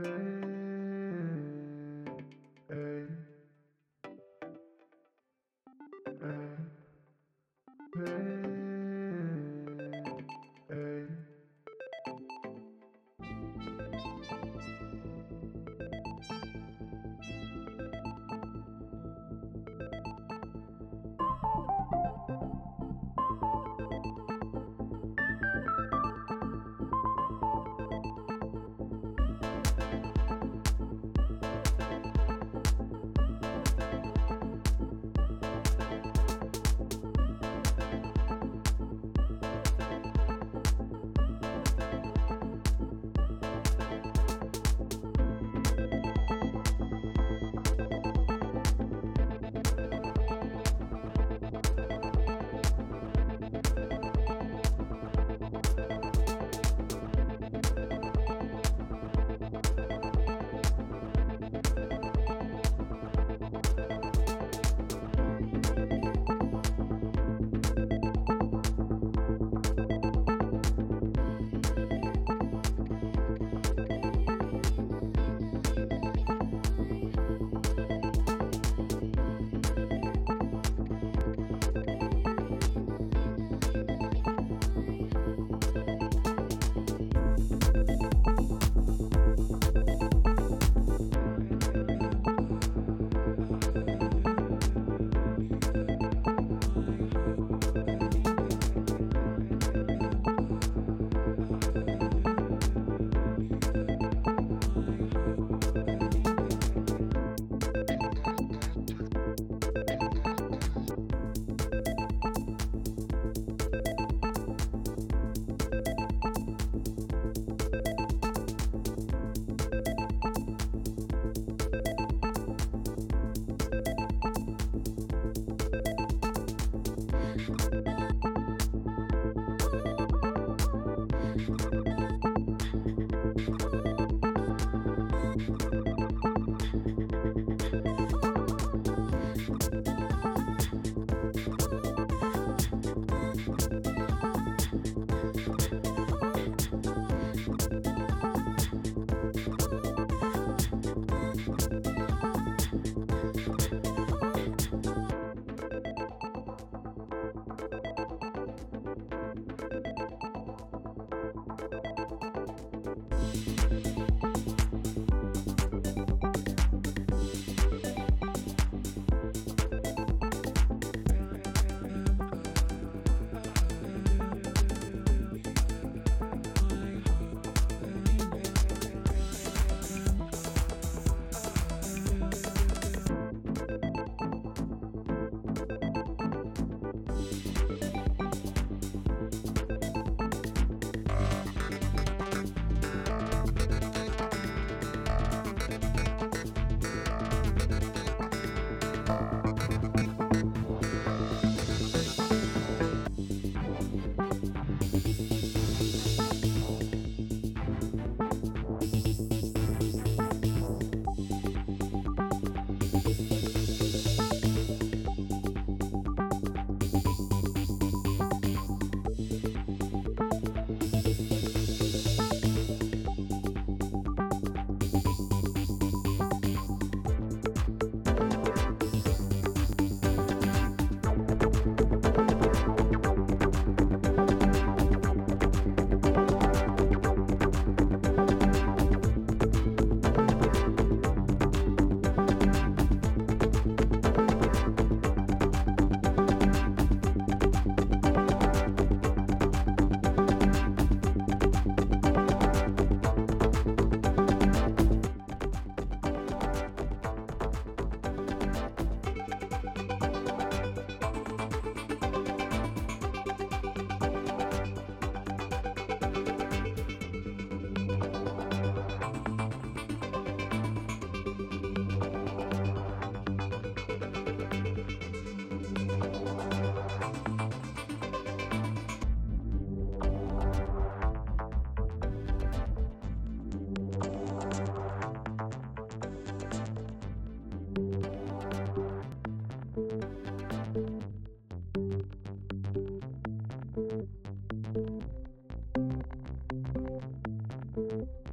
Thank you.